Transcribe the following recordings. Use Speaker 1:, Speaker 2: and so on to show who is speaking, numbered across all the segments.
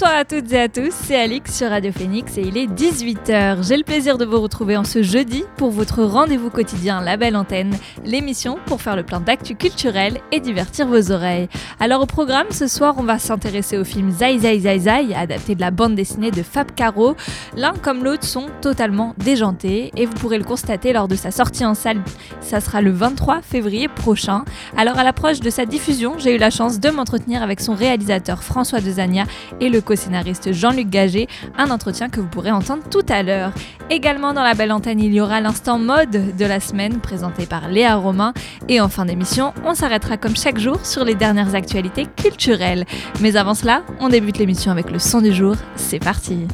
Speaker 1: Bonsoir à toutes et à tous, c'est Alix sur Radio Phoenix et il est 18h. J'ai le plaisir de vous retrouver en ce jeudi pour votre rendez-vous quotidien La Belle Antenne, l'émission pour faire le plein d'actu culturel et divertir vos oreilles. Alors au programme, ce soir, on va s'intéresser au film Zai Zai Zai Zai, adapté de la bande dessinée de Fab Caro. L'un comme l'autre sont totalement déjantés et vous pourrez le constater lors de sa sortie en salle. Ça sera le 23 février prochain. Alors à l'approche de sa diffusion, j'ai eu la chance de m'entretenir avec son réalisateur François Dezania et le co-scénariste Jean-Luc Gagé, un entretien que vous pourrez entendre tout à l'heure. Également dans la belle antenne, il y aura l'instant mode de la semaine présenté par Léa Romain. Et en fin d'émission, on s'arrêtera comme chaque jour sur les dernières actualités culturelles. Mais avant cela, on débute l'émission avec le son du jour. C'est parti!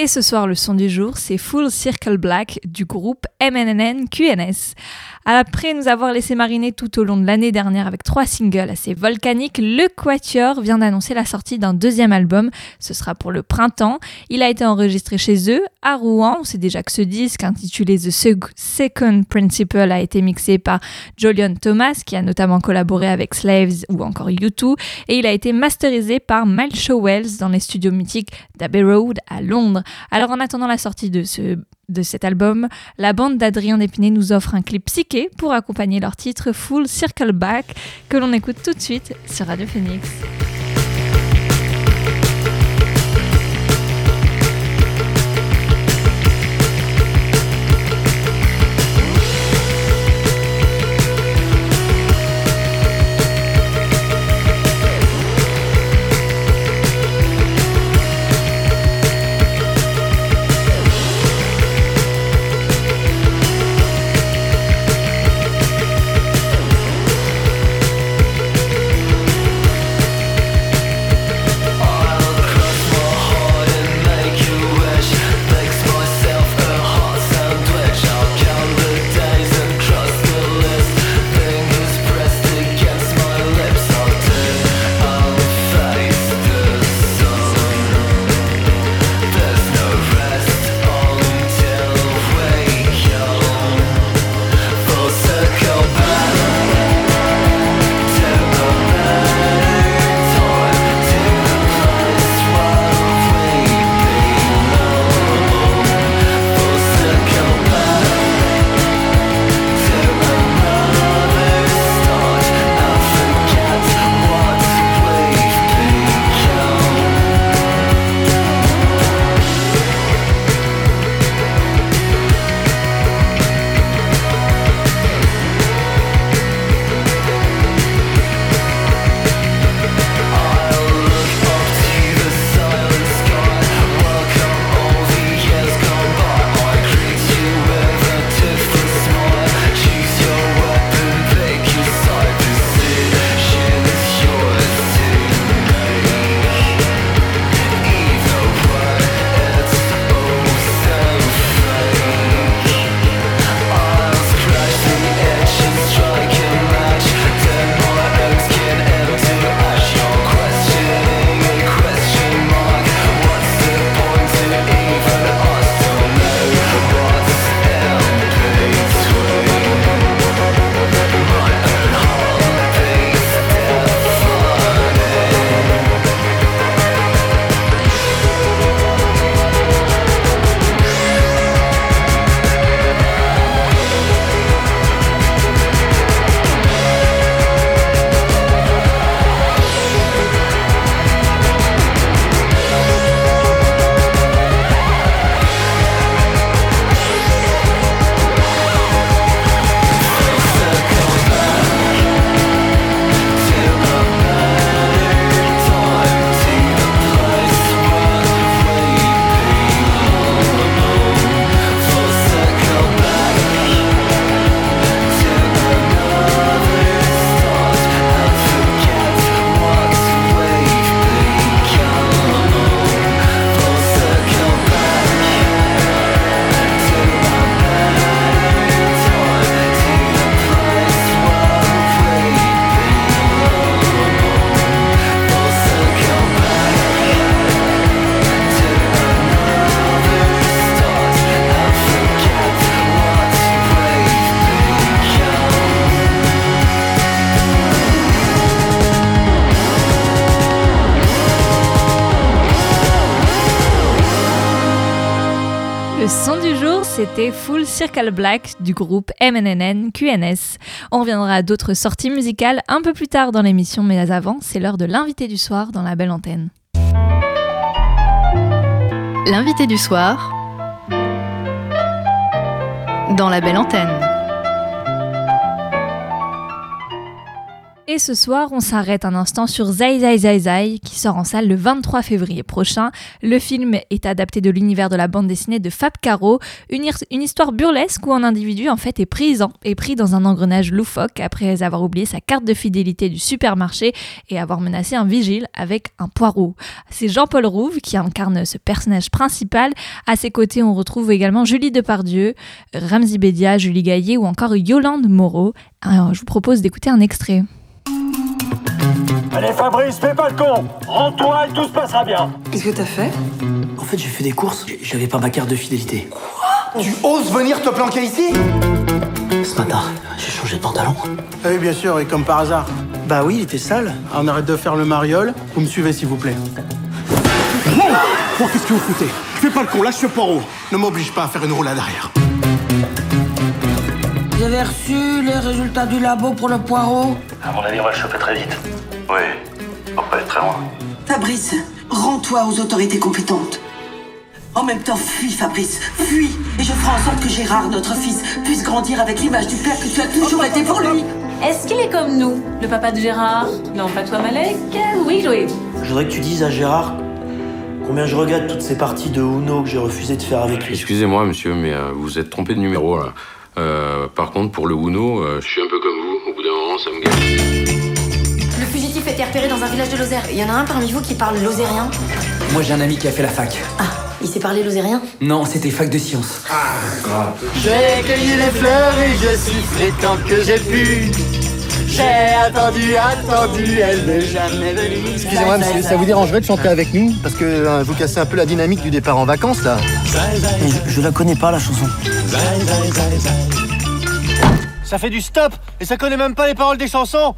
Speaker 1: Et ce soir, le son du jour, c'est Full Circle Black du groupe MNN QNS. Après nous avoir laissé mariner tout au long de l'année dernière avec trois singles assez volcaniques, le Quatuor vient d'annoncer la sortie d'un deuxième album. Ce sera pour le printemps. Il a été enregistré chez eux, à Rouen. On sait déjà que ce disque, intitulé The Second Principle, a été mixé par Julian Thomas, qui a notamment collaboré avec Slaves ou encore U2. Et il a été masterisé par Miles Showells dans les studios mythiques d'Abbey Road à Londres. Alors en attendant la sortie de ce de cet album, la bande d'Adrien Dépiné nous offre un clip psyché pour accompagner leur titre Full Circle Back que l'on écoute tout de suite sur Radio Phoenix. Son du jour, c'était Full Circle Black du groupe MNNN QNS. On reviendra à d'autres sorties musicales un peu plus tard dans l'émission, mais avant, c'est l'heure de l'invité du soir dans la belle antenne.
Speaker 2: L'invité du soir dans la belle antenne.
Speaker 1: Et ce soir, on s'arrête un instant sur Zai Zai Zai Zai, qui sort en salle le 23 février prochain. Le film est adapté de l'univers de la bande dessinée de Fab Caro, une, histoire burlesque où un individu en fait est pris, dans un engrenage loufoque après avoir oublié sa carte de fidélité du supermarché et avoir menacé un vigile avec un poireau. C'est Jean-Paul Rouve qui incarne ce personnage principal. À ses côtés, on retrouve également Julie Depardieu, Ramzi Bedia, Julie Gaillet ou encore Yolande Moreau. Alors, je vous propose d'écouter un extrait.
Speaker 3: Allez Fabrice, fais pas le con Rends-toi et tout se passera bien
Speaker 4: Qu'est-ce que t'as fait?
Speaker 5: En fait, j'ai fait des courses, j'avais pas ma carte de fidélité.
Speaker 6: Quoi? Tu oses venir te planquer ici?
Speaker 5: Ce matin, j'ai changé de pantalon.
Speaker 6: Ah oui, bien sûr, et comme par hasard.
Speaker 5: Bah oui, il était sale.
Speaker 6: on arrête de faire le mariole, vous me suivez s'il vous plaît.
Speaker 3: Oh, qu'est-ce que vous foutez? Fais pas le con, lâche ce poireau
Speaker 6: Ne m'oblige pas à faire une roulade arrière.
Speaker 4: Vous avez reçu les résultats du labo pour le poireau
Speaker 7: À mon avis, on va le choper très vite. Oui, on va pas être très loin.
Speaker 8: Fabrice, rends-toi aux autorités compétentes. En même temps, fuis, Fabrice, fuis Et je ferai en sorte que Gérard, notre fils, puisse grandir avec l'image du père que tu as toujours été pour lui
Speaker 9: Est-ce qu'il est comme nous, le papa de Gérard? Non, pas toi, Malek Oui, oui.
Speaker 5: Je voudrais que tu dises à Gérard combien je regrette toutes ces parties de Uno que j'ai refusé de faire avec lui.
Speaker 10: Excusez-moi, monsieur, mais euh, vous vous êtes trompé de numéro, là. Euh, par contre, pour le Uno, euh, je suis un peu comme vous. Au bout d'un moment, ça me gâche.
Speaker 11: Le fugitif a été repéré dans un village de Lozère. Il y en a un parmi vous qui parle lozérien
Speaker 12: Moi, j'ai un ami qui a fait la fac.
Speaker 11: Ah, il sait parler lozérien
Speaker 12: Non, c'était fac de sciences. Ah,
Speaker 13: grave. J'ai cueilli les fleurs et je sifflais tant que j'ai pu. J'ai attendu, attendu, elle n'est jamais venue.
Speaker 14: Excusez-moi, monsieur, ça vous dérangerait de chanter avec nous Parce que euh, vous cassez un peu la dynamique du départ en vacances, là.
Speaker 5: Je, je la connais pas, la chanson.
Speaker 13: Ça fait du stop et ça connaît même pas les paroles des chansons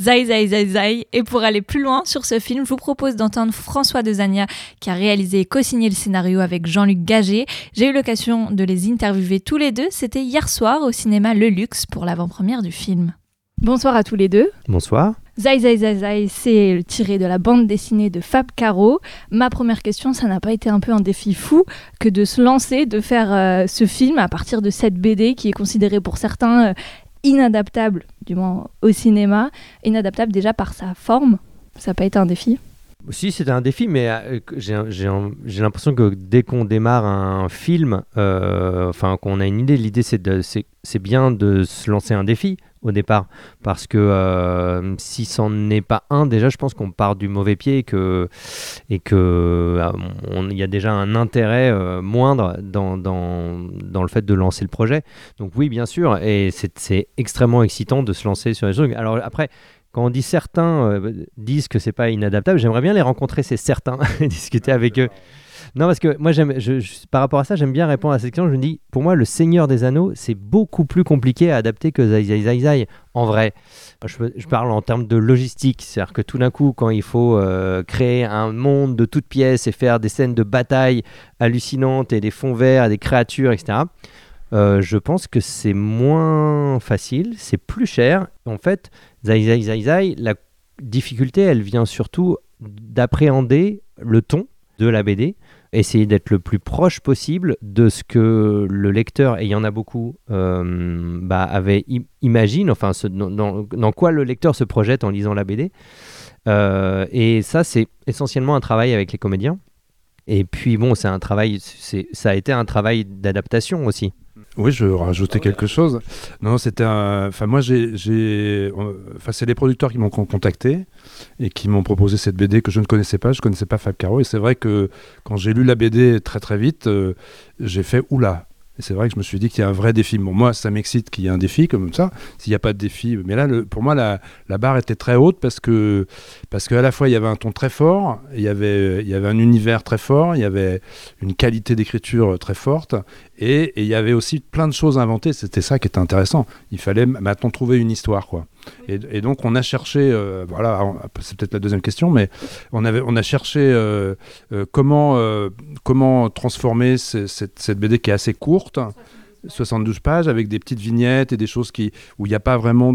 Speaker 1: Zai Zai Zai Zai. Et pour aller plus loin sur ce film, je vous propose d'entendre François Dezania qui a réalisé et co-signé le scénario avec Jean-Luc Gagé. J'ai eu l'occasion de les interviewer tous les deux. C'était hier soir au cinéma Le Luxe pour l'avant-première du film. Bonsoir à tous les deux.
Speaker 15: Bonsoir.
Speaker 1: Zai Zai Zai Zai, c'est tiré de la bande dessinée de Fab Caro. Ma première question, ça n'a pas été un peu un défi fou que de se lancer, de faire euh, ce film à partir de cette BD qui est considérée pour certains euh, inadaptable, du moins au cinéma, inadaptable déjà par sa forme. Ça n'a pas été un défi
Speaker 15: si, c'était un défi, mais euh, j'ai l'impression que dès qu'on démarre un film, euh, enfin qu'on a une idée, l'idée c'est bien de se lancer un défi au départ, parce que euh, si c'en est pas un, déjà je pense qu'on part du mauvais pied et que et que il y a déjà un intérêt moindre dans, dans, dans, le fait de lancer le projet. Donc oui, bien sûr, et c'est extrêmement excitant de se lancer sur les trucs. Alors après quand on dit certains euh, disent que c'est pas inadaptable, j'aimerais bien les rencontrer, ces certains, discuter avec eux. Non, parce que moi, par rapport à ça, j'aime bien répondre à cette question. Je me dis, pour moi, le Seigneur des Anneaux, c'est beaucoup plus compliqué à adapter que Zai Zai Zai Zai, en vrai. Je, parle en termes de logistique, c'est-à-dire que tout d'un coup, quand il faut euh, créer un monde de toutes pièces et faire des scènes de bataille hallucinantes et des fonds verts des créatures, etc., euh, je pense que c'est moins facile, c'est plus cher. En fait, Zai Zai Zai Zai, la difficulté, elle vient surtout d'appréhender le ton de la BD, essayer d'être le plus proche possible de ce que le lecteur, et il y en a beaucoup, euh, bah, avait imagine, enfin dans, quoi le lecteur se projette en lisant la BD. Euh, et ça, c'est essentiellement un travail avec les comédiens. Et puis bon, c'est un travail, ça a été un travail d'adaptation aussi.
Speaker 16: Oui, je rajouter quelque chose. Non, c'était un. Enfin, moi, j'ai. Enfin, c'est les producteurs qui m'ont contacté et qui m'ont proposé cette BD que je ne connaissais pas. Je ne connaissais pas Fab Caro. Et c'est vrai que quand j'ai lu la BD très très vite, euh, j'ai fait oula. Et c'est vrai que je me suis dit qu'il y a un vrai défi. Bon, moi, ça m'excite qu'il y ait un défi comme ça. S'il n'y a pas de défi, mais là, pour moi, la, barre était très haute parce que parce qu'à la fois il y avait un ton très fort, il y avait il y avait un univers très fort, il y avait une qualité d'écriture très forte, Et et il y avait aussi plein de choses à inventer. C'était ça qui était intéressant. Il fallait maintenant trouver une histoire, quoi. Et, donc on a cherché, euh, voilà, c'est peut-être la deuxième question, mais on, avait, on a cherché euh, euh, comment, comment transformer ce- cette, cette BD qui est assez courte. 72 pages avec des petites vignettes et des choses qui, où il n'y a pas vraiment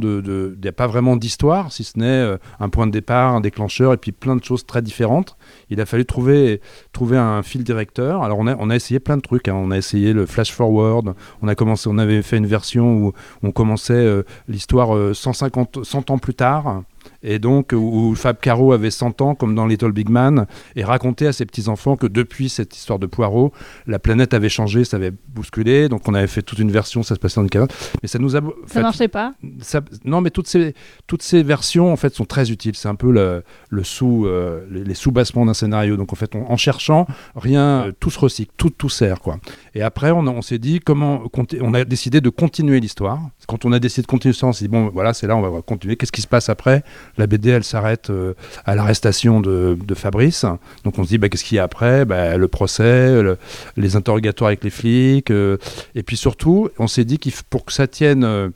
Speaker 16: d'histoire, si ce n'est euh, un point de départ, un déclencheur et puis plein de choses très différentes. Il a fallu trouver, trouver un fil directeur. Alors on a, on a essayé plein de trucs. hein. On a essayé le flash forward. On a commencé, on avait fait une version où on commençait euh, l'histoire euh, 150, 100 ans plus tard. Et donc, où Fab Caro avait 100 ans, comme dans Little Big Man, et racontait à ses petits-enfants que depuis cette histoire de Poirot, la planète avait changé, ça avait bousculé. Donc, on avait fait toute une version, ça se passait dans une cabane. Mais ça nous a.
Speaker 1: Ça marchait pas?
Speaker 16: ça- non, mais toutes ces, toutes ces versions en fait sont très utiles. C'est un peu le, le sous, euh, les, les sous-bassements d'un scénario. Donc en fait, on- en cherchant, rien, euh, tout se recycle, tout, tout sert quoi. Et après, on, a- on s'est dit comment, on a décidé de continuer l'histoire. Quand on a décidé de continuer l'histoire, on s'est dit bon, voilà, c'est là, on va continuer. Qu'est-ce qui se passe après? La BD, elle s'arrête euh, à l'arrestation de, Fabrice. Donc on se dit bah, qu'est-ce qu'il y a après? Bah, Le procès, le- les interrogatoires avec les flics, euh, et puis surtout, on s'est dit f- pour que ça tienne. euh,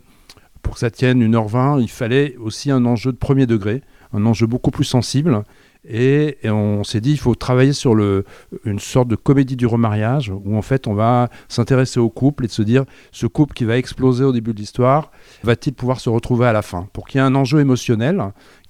Speaker 16: pour que ça tienne 1h20, il fallait aussi un enjeu de premier degré, un enjeu beaucoup plus sensible. Et, on s'est dit, il faut travailler sur le, une sorte de comédie du remariage, où en fait on va s'intéresser au couple et de se dire, ce couple qui va exploser au début de l'histoire, va-t-il pouvoir se retrouver à la fin? Pour qu'il y ait un enjeu émotionnel,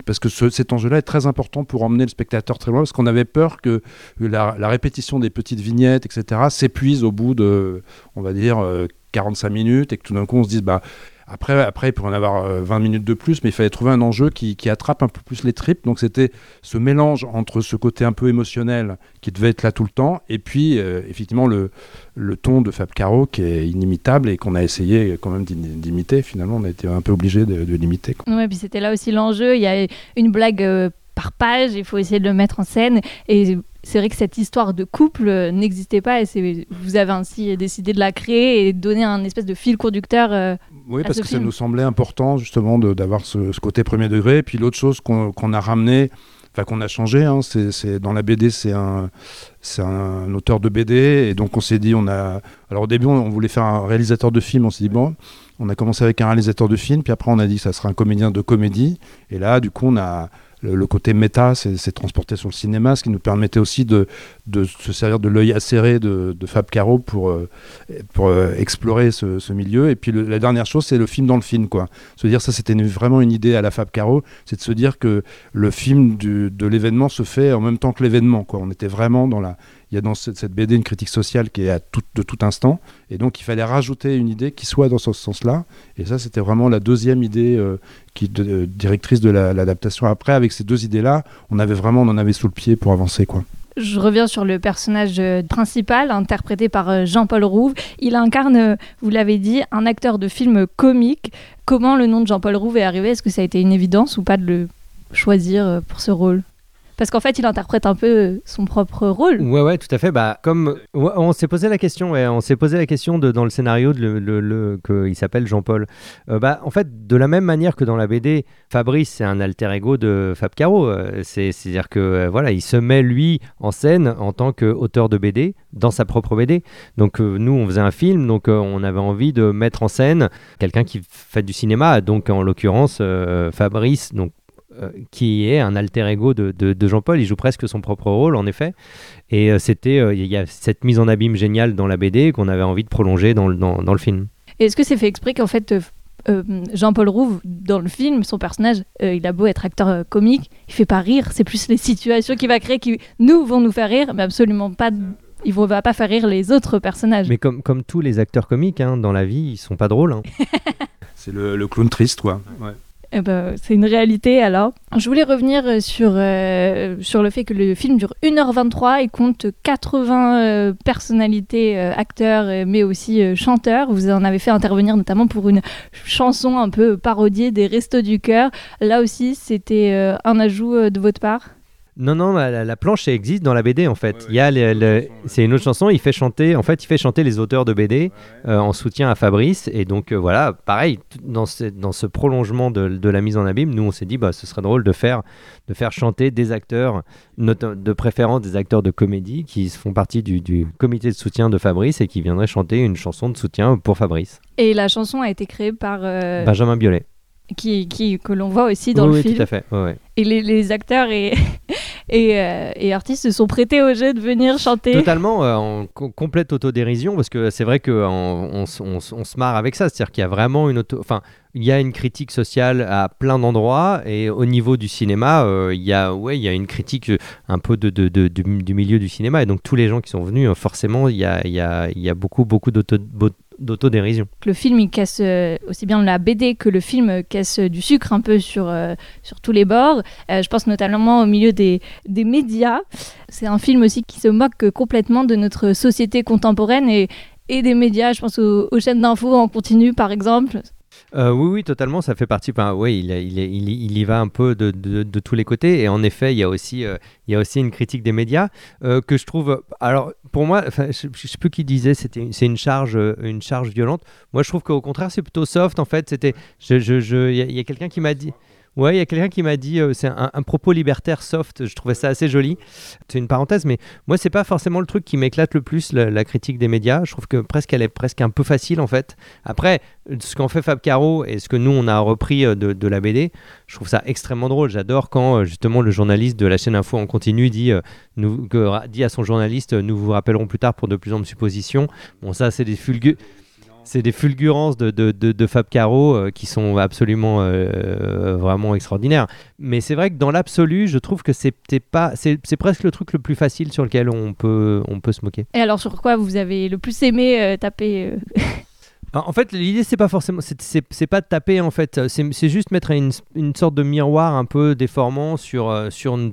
Speaker 16: parce que ce- cet enjeu-là est très important pour emmener le spectateur très loin, parce qu'on avait peur que la, répétition des petites vignettes, etc., s'épuise au bout de, on va dire, euh, 45 minutes, et que tout d'un coup on se dise, bah, après, après, pourrait en avoir euh, 20 minutes de plus, mais il fallait trouver un enjeu qui, qui attrape un peu plus les tripes. Donc c'était ce mélange entre ce côté un peu émotionnel qui devait être là tout le temps, et puis euh, effectivement le, le ton de Fab Caro qui est inimitable et qu'on a essayé quand même d'im- d'imiter. Finalement, on a été un peu obligé de, l'imiter.
Speaker 1: Ouais, puis c'était là aussi l'enjeu. Il y a une blague euh, par page, il faut essayer de le mettre en scène. Et c'est vrai que cette histoire de couple euh, n'existait pas et vous avez ainsi décidé de la créer et de donner un espèce de fil conducteur. euh,
Speaker 16: Oui,
Speaker 1: à
Speaker 16: parce
Speaker 1: ce
Speaker 16: que ça nous semblait important justement d'avoir ce, ce côté premier degré. Et puis l'autre chose qu'on a ramené, enfin qu'on a changé, hein, c'est dans la BD, c'est un, un auteur de BD. Et donc on s'est dit, on a. Alors au début, on, on voulait faire un réalisateur de film. On s'est dit, bon, on a commencé avec un réalisateur de film. Puis après, on a dit que ça serait un comédien de comédie. Et là, du coup, on a. Le, côté méta, c'est c'est transporté sur le cinéma, ce qui nous permettait aussi de, se servir de l'œil acéré de, Fab Caro pour, euh, euh, explorer ce, milieu. Et puis la dernière chose, c'est le film dans le film. Quoi. Se dire, ça c'était vraiment une idée à la Fab Caro, c'est de se dire que le film de l'événement se fait en même temps que l'événement. On était vraiment dans la... Il y a dans cette, BD une critique sociale qui est à tout, de tout instant. Et donc il fallait rajouter une idée qui soit dans ce sens-là. Et ça, c'était vraiment la deuxième idée euh, qui, euh, directrice de la- l'adaptation. Après, avec ces deux idées-là, on avait vraiment, on en avait sous le pied pour avancer. Quoi.
Speaker 1: Je reviens sur le personnage euh, principal, interprété par Jean-Paul Rouve. Il incarne, vous l'avez dit, un acteur de film comique. Comment le nom de Jean-Paul Rouve est arrivé? Est-ce que ça a été une évidence ou pas de le choisir pour ce rôle? Parce qu'en fait, il interprète un peu son propre rôle.
Speaker 15: Ouais, ouais, tout à fait. Bah, comme on s'est posé la question, on s'est posé la question dans le scénario de le, qu'il s'appelle Jean-Paul. Euh, bah, en fait, de la même manière que dans la BD, Fabrice c'est un alter ego de Fab Caro. Euh, c'est, à dire que euh, voilà, il se met lui en scène en tant qu'auteur de BD dans sa propre BD. Donc nous, on faisait un film, donc on avait envie de mettre en scène quelqu'un qui fait du cinéma. Donc en l'occurrence, Fabrice, qui est un alter ego de, de- de Jean-Paul. Il joue presque son propre rôle, en effet. Et euh, c'était, euh, il y a cette mise en abîme géniale dans la BD qu'on avait envie de prolonger dans le, dans, dans le film.
Speaker 1: Est-ce que c'est fait exprès qu'en fait, euh, euh, Jean-Paul Rouve, dans le film, son personnage, euh, il a beau être acteur euh, comique, il fait pas rire. C'est plus les situations qu'il va créer qui, nous, vont nous faire rire, mais absolument pas. Il ne va pas faire rire les autres personnages.
Speaker 15: Mais comme, comme tous les acteurs comiques hein, dans la vie, ils sont pas drôles. hein.
Speaker 16: C'est le, le clown triste, quoi. Ouais.
Speaker 1: Eh ben, c'est une réalité alors. Je voulais revenir euh, sur, euh, sur le fait que le film dure 1h23 et compte 80 euh, personnalités, euh, acteurs, mais aussi chanteurs. Vous en avez fait intervenir notamment pour une chanson un peu parodiée des Restos du Cœur. Là aussi, c'était un ajout de votre part?
Speaker 15: Non, non, la, la, planche existe dans la BD en fait. il y a c'est une autre chanson. Il fait chanter, en fait, il fait chanter les auteurs de BD euh, en soutien à Fabrice. Et donc euh, voilà, pareil, dans ce, dans ce prolongement de, de, la mise en abîme, nous on s'est dit, bah, ce serait drôle de faire, de faire chanter des acteurs, de préférence des acteurs de comédie qui font partie du, du, comité de soutien de Fabrice et qui viendraient chanter une chanson de soutien pour Fabrice.
Speaker 1: Et la chanson a été créée par euh,
Speaker 15: Benjamin Biolay
Speaker 1: qui, qui, que l'on voit aussi dans le
Speaker 15: oui,
Speaker 1: film.
Speaker 15: tout à fait. Ouais,
Speaker 1: Et les, les, acteurs et, et, euh, et, artistes se sont prêtés au jeu de venir chanter.
Speaker 15: Totalement, euh, en complète autodérision, parce que c'est vrai qu'on on, on, on, se marre avec ça. C'est-à-dire qu'il y a vraiment une auto... Enfin, il y a une critique sociale à plein d'endroits, et au niveau du cinéma, euh, il, y a, ouais, il y a une critique un peu de, de, de, du, du, milieu du cinéma. Et donc, tous les gens qui sont venus, forcément, il y a, il y a, il y a beaucoup, beaucoup d'auto d'autodérision.
Speaker 1: Le film, il casse euh, aussi bien la BD que le film casse du sucre un peu sur, euh, sur tous les bords. Euh, je pense notamment au milieu des, des médias. C'est un film aussi qui se moque complètement de notre société contemporaine et, et des médias. Je pense aux, aux chaînes d'infos en continu, par exemple.
Speaker 15: Euh, oui, oui, totalement. Ça fait partie. Enfin, oui, il, il, il, il, y va un peu de, de, tous les côtés. Et en effet, il y a aussi, euh, il y a aussi une critique des médias euh, que je trouve. Alors, pour moi, je ne sais plus qui disait, c'est une charge, une charge violente. Moi, je trouve qu'au contraire, c'est plutôt soft. En fait, c'était. Je, je, je, il y a quelqu'un qui m'a dit. Ouais, il y a quelqu'un qui m'a dit, euh, c'est un, propos libertaire soft, je trouvais ça assez joli. C'est une parenthèse, mais moi, c'est pas forcément le truc qui m'éclate le plus, la, critique des médias. Je trouve que presque elle est presque un peu facile, en fait. Après, ce qu'en fait Fab Caro et ce que nous, on a repris de, de la BD, je trouve ça extrêmement drôle. J'adore quand, justement, le journaliste de la chaîne Info en continu dit, euh, nous, dit à son journaliste, nous vous rappellerons plus tard pour de plus amples suppositions. Bon, ça, c'est des fulgues c'est des fulgurances de, de, de, Fab Caro euh, qui sont absolument euh, vraiment extraordinaires. Mais c'est vrai que dans l'absolu, je trouve que c'est presque le truc le plus facile sur lequel on peut, on peut se moquer.
Speaker 1: Et alors sur quoi vous avez le plus aimé euh,
Speaker 15: en fait, l'idée c'est pas forcément, c'est pas de taper en fait, c'est juste mettre une, sorte de miroir un peu déformant sur, euh,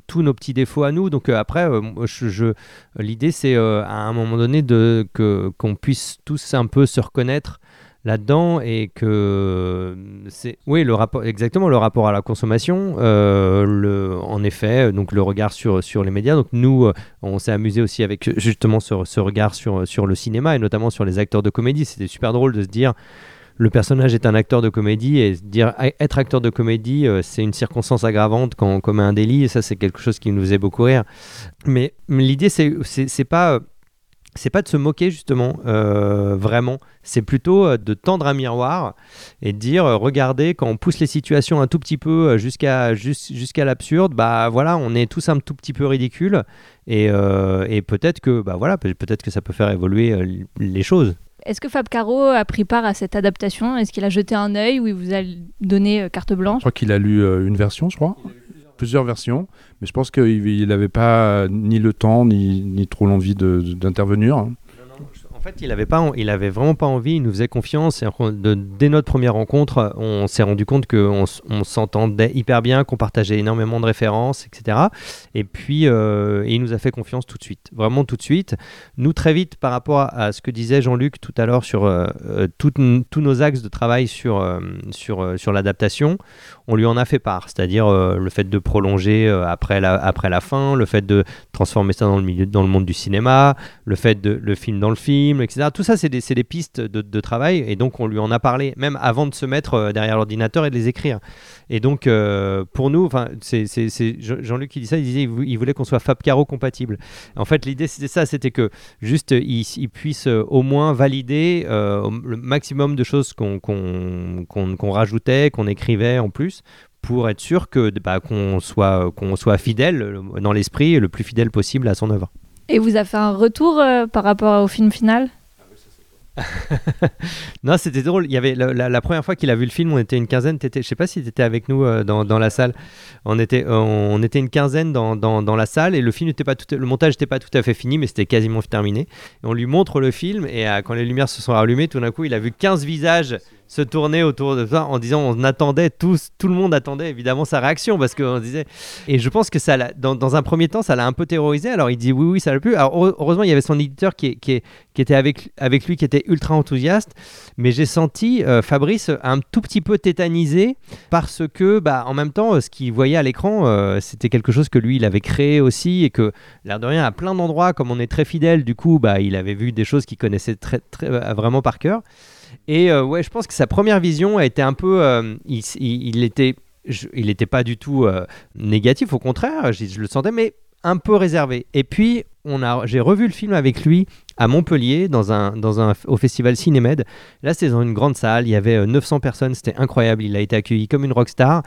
Speaker 15: tous nos petits défauts à nous. Donc euh, après, euh, l'idée c'est à un moment donné que qu'on puisse tous un peu se reconnaître là-dedans et que c'est oui le rapport exactement le rapport à la consommation euh, le en effet donc le regard sur sur les médias. Donc nous on s'est amusé aussi avec justement ce, regard sur sur le cinéma et notamment sur les acteurs de comédie. C'était super drôle de se dire le personnage est un acteur de comédie et dire être acteur de comédie euh, c'est une circonstance aggravante quand on commet un délit et ça c'est quelque chose qui nous faisait beaucoup rire. Mais, mais l'idée c'est c'est pas c'est pas de se moquer justement euh, vraiment, c'est plutôt euh, de tendre un miroir et de dire euh, regardez quand on pousse les situations un tout petit peu jusqu'à jusqu'à l'absurde, bah voilà, on est tous un tout petit peu ridicule et, euh, et peut-être que bah voilà, peut-être que ça peut faire évoluer les choses.
Speaker 1: Est-ce que Fab Caro a pris part à cette adaptation? Est-ce qu'il a jeté un œil ou il vous a donné carte blanche?
Speaker 16: Je crois qu'il a lu une version, je crois plusieurs versions, mais je pense qu'il n'avait pas ni le temps ni, ni trop l'envie d'intervenir.
Speaker 15: En fait, il avait pas, il avait vraiment pas envie. Il nous faisait confiance. Et dès notre première rencontre, on s'est rendu compte qu'on on, s'entendait hyper bien, qu'on partageait énormément de références, etc. Et puis, euh, il nous a fait confiance tout de suite, vraiment tout de suite. Nous, très vite, par rapport à, ce que disait Jean-Luc tout à l'heure sur euh, tous nos axes de travail sur euh, sur sur l'adaptation, on lui en a fait part. C'est-à-dire euh, le fait de prolonger après la après la fin, le fait de transformer ça dans le milieu, dans le monde du cinéma, le fait de le film dans le film Tout ça, c'est des, des, pistes de, travail et donc on lui en a parlé même avant de se mettre euh, derrière l'ordinateur et de les écrire. Et donc euh, pour nous, c'est Jean-Luc qui dit ça, il disait il voulait qu'on soit Fab Caro compatible. En fait, l'idée c'était ça, c'était que juste il, puisse euh, au moins valider le maximum de choses qu'on rajoutait, qu'on écrivait en plus pour être sûr que bah, qu'on soit qu'on soit fidèle dans l'esprit, le plus fidèle possible à son œuvre.
Speaker 1: Et vous avez fait un retour euh, par rapport au film final?
Speaker 15: Non, c'était drôle. Il y avait la, première fois qu'il a vu le film, on était une quinzaine. Je sais pas si tu étais avec nous euh, dans, la salle. On était, une quinzaine dans, la salle et le film n'était pas tout, le montage n'était pas tout à fait fini, mais c'était quasiment terminé. On lui montre le film et euh, quand les lumières se sont allumées, tout d'un coup, il a vu 15 visages se tourner autour de ça en disant on attendait tous, tout le monde attendait évidemment sa réaction parce qu'on disait. Et je pense que ça, dans, dans, un premier temps, ça l'a un peu terrorisé. Alors il dit oui, oui, ça l'a plu. Alors heureusement, il y avait son éditeur qui, qui, était avec, avec lui, qui était ultra enthousiaste. Mais j'ai senti euh, Fabrice un tout petit peu tétanisé parce que, bah, en même temps, ce qu'il voyait à l'écran, euh, c'était quelque chose que lui, il avait créé aussi et que, l'air de rien, à plein d'endroits, comme on est très fidèle, du coup, bah, il avait vu des choses qu'il connaissait vraiment par cœur. Et euh, ouais, je pense que sa première vision a été un peu. Euh, il, était. il n'était pas du tout euh, négatif, au contraire, je, le sentais, mais un peu réservé. Et puis, on a, j'ai revu le film avec lui à Montpellier, dans un, dans un, au festival Cinémed. Là, c'était dans une grande salle, il y avait 900 personnes, c'était incroyable. Il a été accueilli comme une rockstar.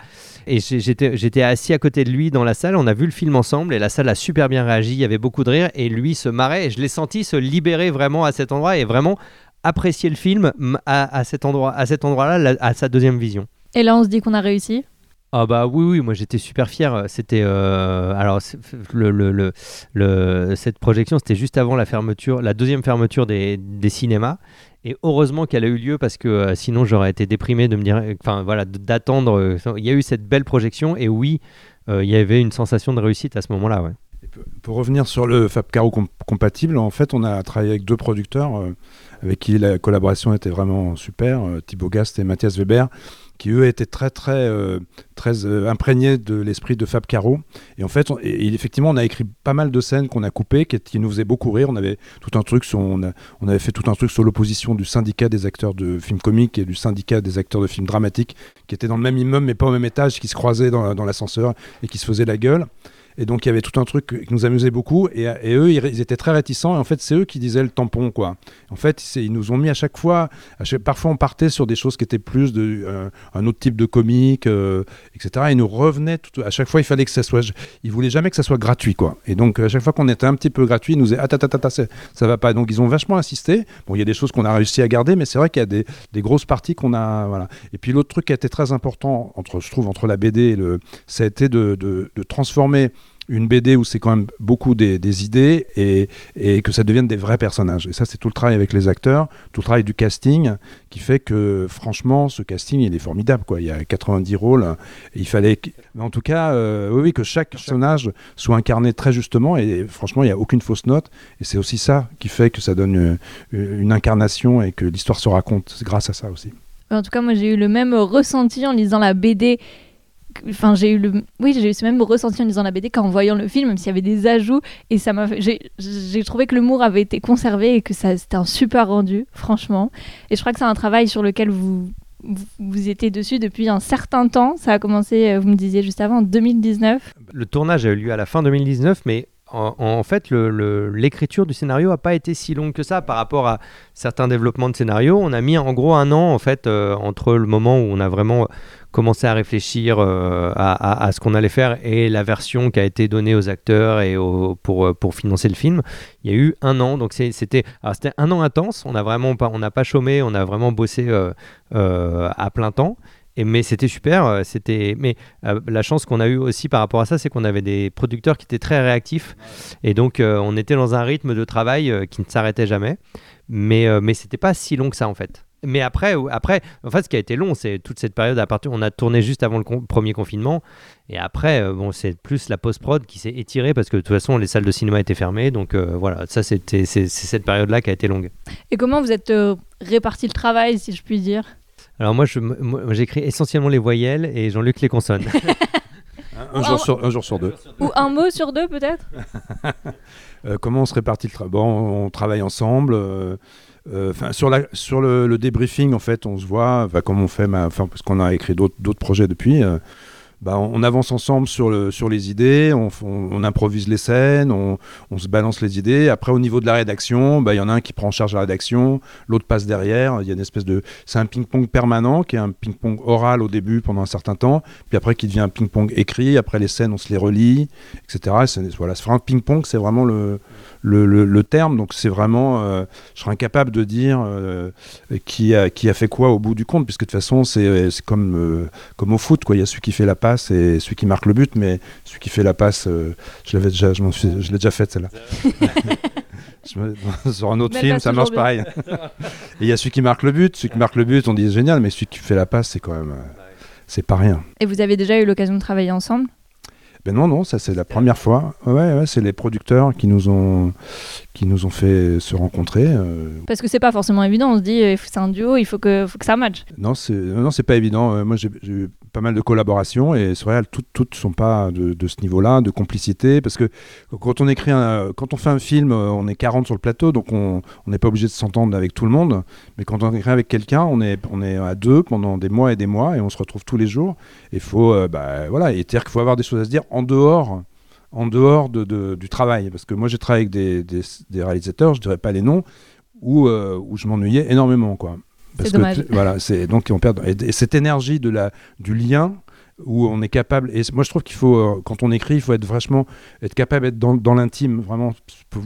Speaker 15: Et j'étais, j'étais assis à côté de lui dans la salle, on a vu le film ensemble, et la salle a super bien réagi, il y avait beaucoup de rire, et lui se marrait, et je l'ai senti se libérer vraiment à cet endroit, et vraiment apprécier le film à, cet endroit, à cet endroit-là, à sa deuxième vision.
Speaker 1: Et là, on se dit qu'on a réussi?
Speaker 15: Ah bah oui oui moi j'étais super fier c'était euh, alors le, le, le, cette projection c'était juste avant la fermeture la deuxième fermeture des, des cinémas et heureusement qu'elle a eu lieu parce que euh, sinon j'aurais été déprimé de me dire enfin voilà d'attendre euh, il y a eu cette belle projection et oui il y avait une sensation de réussite à ce moment-là ouais.
Speaker 16: pour revenir sur le Fab Caro compatible en fait on a travaillé avec deux producteurs avec qui la collaboration était vraiment super, euh, Thibaut Gast et Mathias Weber, qui eux étaient très très euh, très euh, imprégnés de l'esprit de Fab Caro. Et en fait, effectivement, on a écrit pas mal de scènes qu'on a coupées, qui, nous faisaient beaucoup rire. On avait tout un truc sur, on, avait fait tout un truc sur l'opposition du syndicat des acteurs de films comiques et du syndicat des acteurs de films dramatiques, qui étaient dans le même immeuble mais pas au même étage, qui se croisaient dans l'ascenseur et qui se faisaient la gueule. Et donc il y avait tout un truc qui nous amusait beaucoup. Et, eux, ils, étaient très réticents. Et en fait, c'est eux qui disaient le tampon, quoi. En fait, ils nous ont mis à chaque fois. parfois, on partait sur des choses qui étaient plus de euh, un autre type de comique, euh, etc. Et ils nous revenaient à chaque fois. Il fallait que ça soit. Ils voulaient jamais que ça soit gratuit, quoi. Et donc à chaque fois qu'on était un petit peu gratuit, ils nous disaient ah ta, ta, ta, ça, ça va pas. Donc ils ont vachement insisté. Bon, il y a des choses qu'on a réussi à garder, mais c'est vrai qu'il y a des, grosses parties qu'on a. Voilà. Et puis l'autre truc qui a été très important entre, je trouve, entre la BD et le, ça a été de transformer une BD où c'est quand même beaucoup des, idées et, et, que ça devienne des vrais personnages. Et ça, c'est tout le travail avec les acteurs, tout le travail du casting qui fait que, franchement, ce casting, il est formidable. Quoi. Il y a 90 rôles. il fallait, mais en tout cas, euh, oui, que chaque personnage soit incarné très justement. Et franchement, il n'y a aucune fausse note. Et c'est aussi ça qui fait que ça donne une, une incarnation et que l'histoire se raconte. C'est grâce à ça aussi.
Speaker 1: En tout cas, moi, j'ai eu le même ressenti en lisant la BD enfin j'ai eu le oui j'ai eu ce même ressenti en lisant la BD qu'en voyant le film même s'il y avait des ajouts et ça m'a j'ai trouvé que l'humour avait été conservé et que ça c'était un super rendu franchement et je crois que c'est un travail sur lequel vous vous étiez dessus depuis un certain temps. Ça a commencé, euh, vous me disiez juste avant, en 2019.
Speaker 15: Le tournage a eu lieu à la fin 2019, mais en, fait, l'écriture du scénario n'a pas été si longue que ça par rapport à certains développements de scénario. On a mis en gros un an en fait euh, entre le moment où on a vraiment commencer à réfléchir euh, à, ce qu'on allait faire et la version qui a été donnée aux acteurs et pour, euh, pour financer le film. Il y a eu un an, donc c'était un an intense. On n'a vraiment pas, on n'a pas chômé, on a vraiment bossé euh, à plein temps. Mais c'était super. C'était, mais la chance qu'on a eu aussi par rapport à ça, c'est qu'on avait des producteurs qui étaient très réactifs. Et donc, on était dans un rythme de travail qui ne s'arrêtait jamais. Mais, mais c'était pas si long que ça, en fait. Mais après, après, en fait, ce qui a été long, c'est toute cette période à partir. On a tourné juste avant le premier confinement, et après, euh, bon, c'est plus la post prod qui s'est étirée parce que de toute façon, les salles de cinéma étaient fermées. Donc euh, voilà, ça, c'était c'est cette période-là qui a été longue.
Speaker 1: Et comment vous êtes euh, réparti le travail, si je puis dire?
Speaker 15: Alors moi, j'écris essentiellement les voyelles et Jean-Luc les consonnes.
Speaker 16: un, jour sur, un jour sur deux.
Speaker 1: Ou un mot sur deux, peut-être?
Speaker 16: Comment on se répartit le travail Bon, on travaille ensemble. Euh, sur, le, débriefing, en fait, on se voit, comme on fait, parce qu'on a écrit d'autres projets depuis. Euh, bah, on, avance ensemble sur, le, sur les idées, on, improvise les scènes, on, se balance les idées. Après, au niveau de la rédaction, bah, il y en a un qui prend en charge la rédaction, l'autre passe derrière. Il y a une espèce de. C'est un ping-pong permanent qui est un ping-pong oral au début pendant un certain temps, puis après qui devient un ping-pong écrit. Après les scènes, on se les relie, etc. voilà, ping-pong, c'est vraiment le, le, le- le terme. Donc c'est vraiment, euh, je serais incapable de dire euh, qui, a, qui a fait quoi au bout du compte, puisque de toute façon c'est comme, euh, comme au foot, quoi. Il y a celui qui fait la passe et celui qui marque le but, mais celui qui fait la passe, euh, je l'avais déjà, je suis- je l'ai déjà faite celle-là. Sur un autre
Speaker 1: Mais
Speaker 16: film, ça marche pareil. Et il y a celui qui marque le but, celui qui marque le but, on dit génial, mais celui qui fait la passe, c'est quand même, c'est pas rien.
Speaker 1: Et vous avez déjà eu l'occasion de travailler ensemble?
Speaker 16: Ben non, non, ça c'est la première fois. Ouais, ouais, c'est les producteurs qui nous ont, qui nous ont fait se rencontrer. euh.
Speaker 1: Parce que c'est pas forcément évident, on se dit, c'est un duo, il faut que, faut que ça matche.
Speaker 16: Non, c'est, non, c'est pas évident. Euh, moi, j'ai, eu pas mal de collaborations et c'est vrai, toutes, toutes sont pas de, de ce niveau-là, de complicité, parce que quand on écrit, un, quand on fait un film, euh, on est 40 sur le plateau, donc on n'est pas obligé de s'entendre avec tout le monde. Mais quand on écrit avec quelqu'un, on est, on est à deux pendant des mois et des mois et on se retrouve tous les jours. Il faut, euh, bah, voilà, et c'est-à-dire qu'il faut avoir des choses à se dire en dehors. En dehors de, de- du travail, parce que moi j'ai travaillé avec des, des, des réalisateurs, je dirais pas les noms, où, euh, où je m'ennuyais énormément, quoi. Parce
Speaker 1: C'est
Speaker 16: que
Speaker 1: dommage.
Speaker 16: voilà, c'est donc on perd et, et cette énergie de la du lien où on est capable et moi je trouve qu'il faut euh, quand on écrit il faut être vachement être capable d'être dans, l'intime vraiment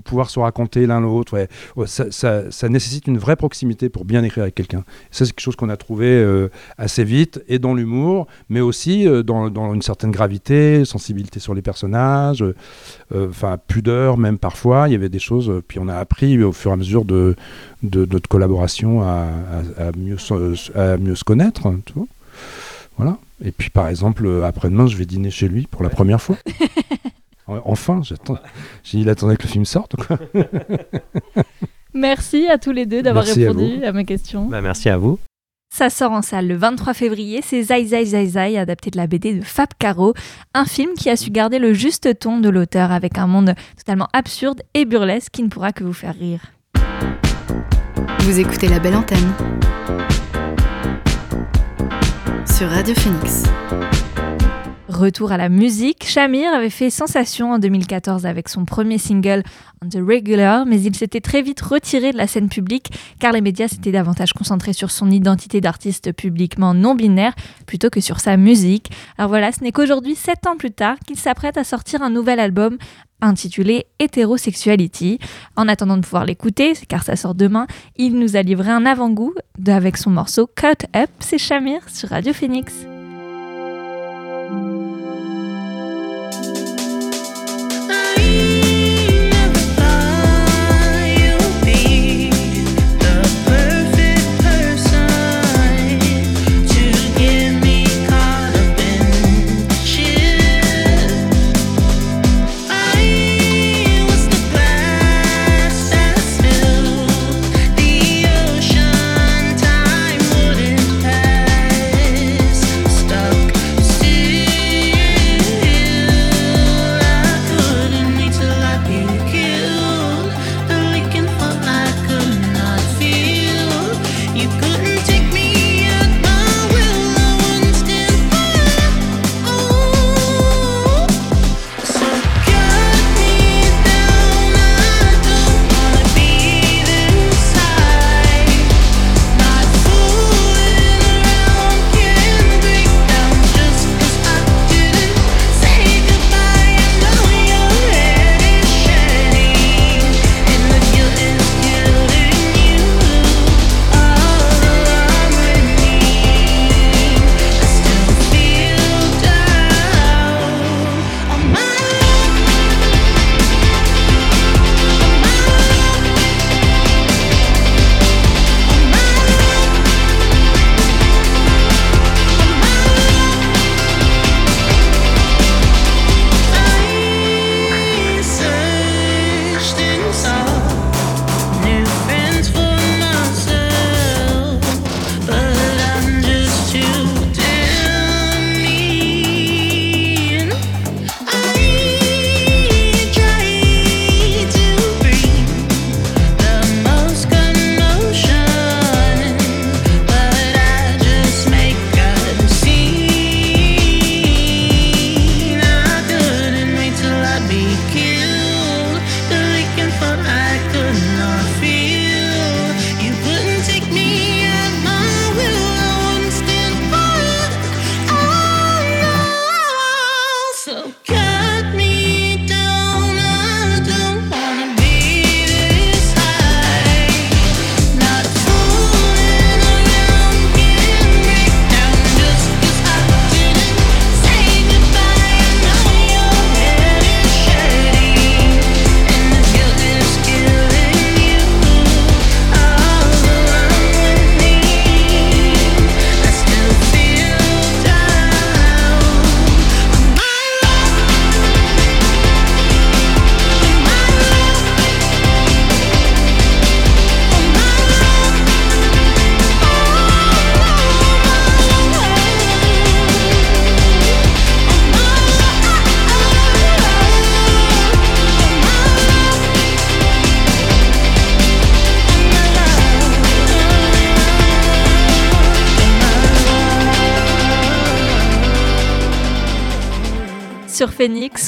Speaker 16: pouvoir se raconter l'un l'autre ça, ça- nécessite une vraie proximité pour bien écrire avec quelqu'un ça c'est quelque chose qu'on a trouvé euh, assez vite et dans l'humour mais aussi euh, dans, une certaine gravité sensibilité sur les personnages enfin pudeur même parfois il y avait des choses puis on a appris au fur et à mesure de, de notre collaboration à, mieux, à mieux se connaître hein, tu. Voilà et puis par exemple euh, après-demain je vais dîner chez lui pour la première fois enfin j'attends j'ai dit il attendait que le film sorte ou quoi
Speaker 1: Merci à tous les deux d'avoir
Speaker 16: à
Speaker 1: répondu
Speaker 16: vous.
Speaker 1: à, mes questions.
Speaker 15: Bah, merci à vous.
Speaker 1: Ça sort en salle le 23 février, c'est Zai Zai Zai Zai, adapté de la BD de Fab Caro, un film qui a su garder le juste ton de l'auteur avec un monde totalement absurde et burlesque qui ne pourra que vous faire rire.
Speaker 2: Vous écoutez La Belle Antenne Radio Phoenix.
Speaker 1: Retour à la musique, Shamir avait fait sensation en 2014 avec son premier single On the Regular, mais il s'était très vite retiré de la scène publique car les médias s'étaient davantage concentrés sur son identité d'artiste publiquement non binaire plutôt que sur sa musique. Alors voilà, ce n'est qu'aujourd'hui, sept ans plus tard, qu'il s'apprête à sortir un nouvel album intitulé Hétérosexuality. En attendant de pouvoir l'écouter, car ça sort demain, il nous a livré un avant-goût avec son morceau Cut Up, c'est Shamir sur Radio Phoenix.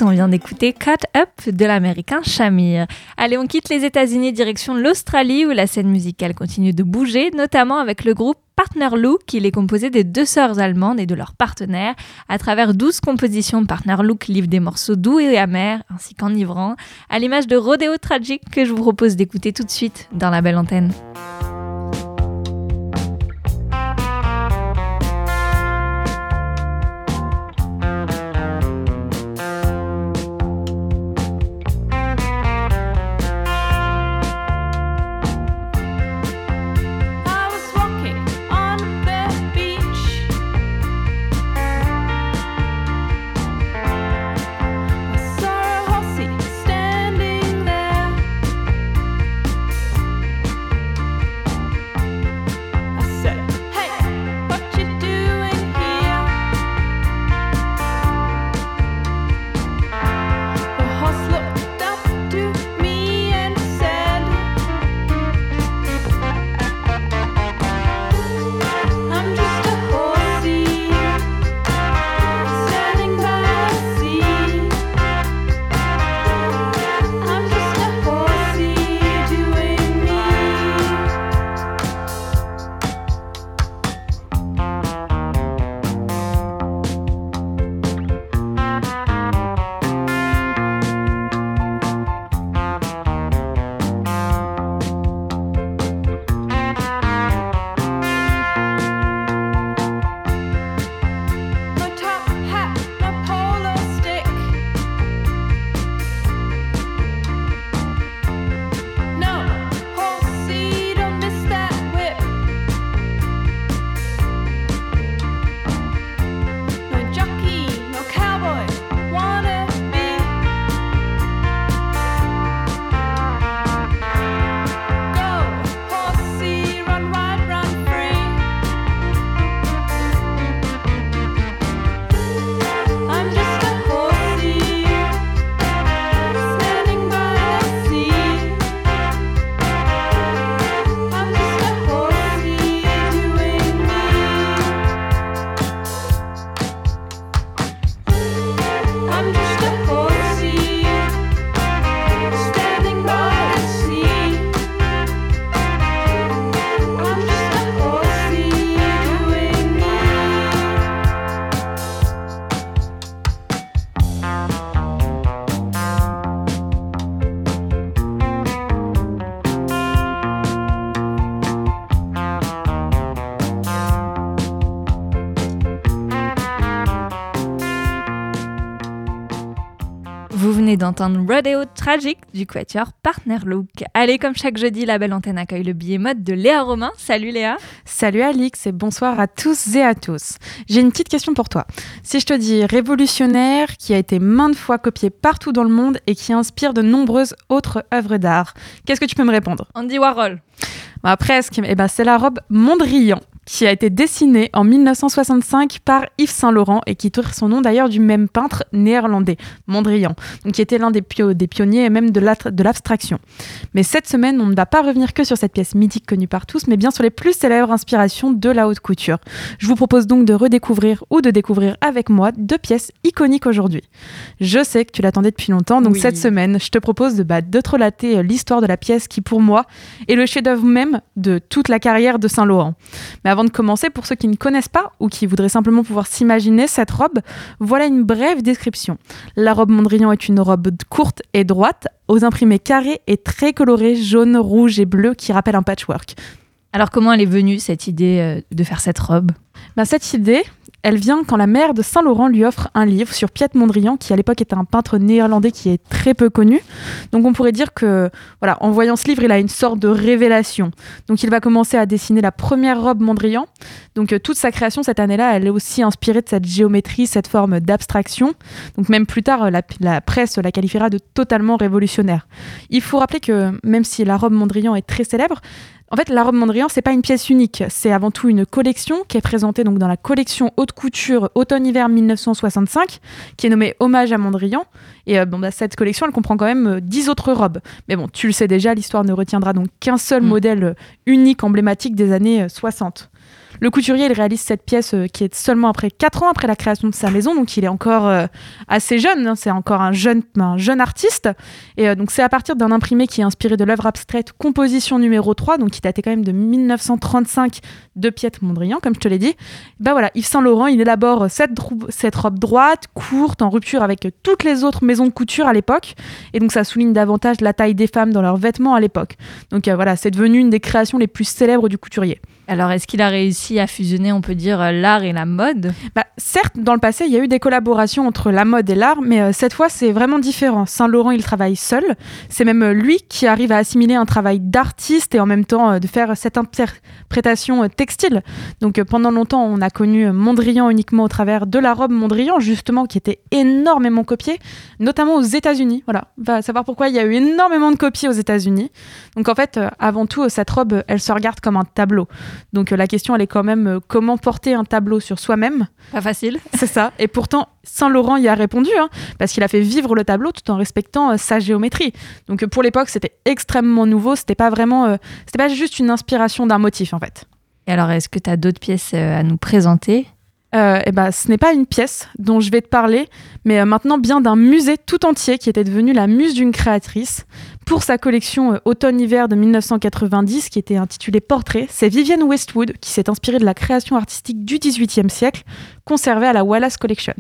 Speaker 1: On vient d'écouter Cut Up de l'américain Shamir. Allez, on quitte les États-Unis direction l'Australie où la scène musicale continue de bouger, notamment avec le groupe Partner Look, il est composé des deux sœurs allemandes et de leurs partenaires. À travers 12 compositions, Partner Look livre des morceaux doux et amers, ainsi qu'enivrants, à l'image de Rodeo Tragic que je vous propose d'écouter tout de suite dans la belle antenne. D'entendre Rodeo Tragic du Quatuor Partner Look. Allez, comme chaque jeudi, la belle antenne accueille le billet mode de Léa Romain. Salut Léa.
Speaker 17: Salut Alix et bonsoir à tous et à tous. J'ai une petite question pour toi. Si je te dis révolutionnaire, qui a été maintes fois copié partout dans le monde et qui inspire de nombreuses autres œuvres d'art, qu'est-ce que tu peux me répondre?
Speaker 1: Andy Warhol.
Speaker 17: Bah, presque, eh ben, c'est la robe Mondrian qui a été dessinée en 1965 par Yves Saint Laurent et qui tire son nom d'ailleurs du même peintre néerlandais, Mondrian, qui était l'un des, des, pionniers et même de l'abstraction. Mais cette semaine, on ne va pas revenir que sur cette pièce mythique connue par tous, mais bien sur les plus célèbres inspirations de la haute couture. Je vous propose donc de redécouvrir ou de découvrir avec moi deux pièces iconiques aujourd'hui. Je sais que tu l'attendais depuis longtemps, donc cette semaine, je te propose de, bah, de te relater euh, l'histoire de la pièce qui, pour moi, est le chef-d'œuvre même de toute la carrière de Saint Laurent. Mais avant de commencer, pour ceux qui ne connaissent pas ou qui voudraient simplement pouvoir s'imaginer cette robe, voilà une brève description. La robe Mondrian est une robe courte et droite, aux imprimés carrés et très colorés, jaune, rouge et bleu, qui rappellent un patchwork.
Speaker 1: Alors comment elle est venue cette idée euh, de faire cette robe?
Speaker 17: Ben, Cette idée, elle vient quand la mère de Saint-Laurent lui offre un livre sur Piet Mondrian, qui à l'époque était un peintre néerlandais qui est très peu connu. Donc on pourrait dire que, voilà, en voyant ce livre, il a une sorte de révélation. Donc il va commencer à dessiner la première robe Mondrian. Donc euh, toute sa création cette année-là, elle est aussi inspirée de cette géométrie, cette forme d'abstraction. Donc même plus tard, la, la, presse la qualifiera de totalement révolutionnaire. Il faut rappeler que même si la robe Mondrian est très célèbre, en fait, la robe Mondrian, c'est pas une pièce unique, c'est avant tout une collection qui est présentée donc dans la collection haute couture automne-hiver 1965, qui est nommée Hommage à Mondrian. Et euh, bon, bah, cette collection, elle comprend quand même 10 euh, autres robes. Mais bon, tu le sais déjà, l'histoire ne retiendra donc qu'un seul mm. modèle unique, emblématique des années 60. Le couturier, il réalise cette pièce euh, qui est seulement après 4 ans après la création de sa maison, donc il est encore euh, assez jeune, hein, c'est encore un jeune, un jeune artiste. Et euh, donc c'est à partir d'un imprimé qui est inspiré de l'œuvre abstraite Composition numéro 3, donc qui datait quand même de 1935 de Piet Mondrian, comme je te l'ai dit. Ben voilà, Yves Saint Laurent, il élabore cette robe droite, courte, en rupture avec toutes les autres maisons de couture à l'époque. Et donc ça souligne davantage la taille des femmes dans leurs vêtements à l'époque. Donc voilà, c'est devenu une des créations les plus célèbres du couturier.
Speaker 1: Alors, est-ce qu'il a réussi à fusionner, on peut dire, l'art et la mode?
Speaker 17: Bah, Certes, dans le passé, il y a eu des collaborations entre la mode et l'art, mais euh, cette fois, c'est vraiment différent. Saint-Laurent, il travaille seul. C'est même euh, lui qui arrive à assimiler un travail d'artiste et en même temps euh, de faire cette interprétation textile. Donc, pendant longtemps, on a connu Mondrian uniquement au travers de la robe Mondrian, justement, qui était énormément copiée, notamment aux États-Unis. Voilà, va savoir pourquoi il y a eu énormément de copies aux États-Unis. Donc, en fait, avant tout, cette robe, elle se regarde comme un tableau. Donc euh, la question, elle est quand même euh, comment porter un tableau sur soi-même?
Speaker 1: Pas facile.
Speaker 17: C'est ça. Et pourtant, Saint-Laurent y a répondu, hein, parce qu'il a fait vivre le tableau tout en respectant euh, sa géométrie. Donc pour l'époque, c'était extrêmement nouveau. C'était pas vraiment, c'était pas juste une inspiration d'un motif en fait.
Speaker 1: Et alors, est-ce que tu as d'autres pièces à nous présenter?
Speaker 17: Euh, eh ben, ce n'est pas une pièce dont je vais te parler, mais euh, maintenant bien d'un musée tout entier qui était devenu la muse d'une créatrice. Pour sa collection euh, automne-hiver de 1990, qui était intitulée Portrait, c'est Vivienne Westwood qui s'est inspirée de la création artistique du XVIIIe siècle, conservée à la Wallace Collection.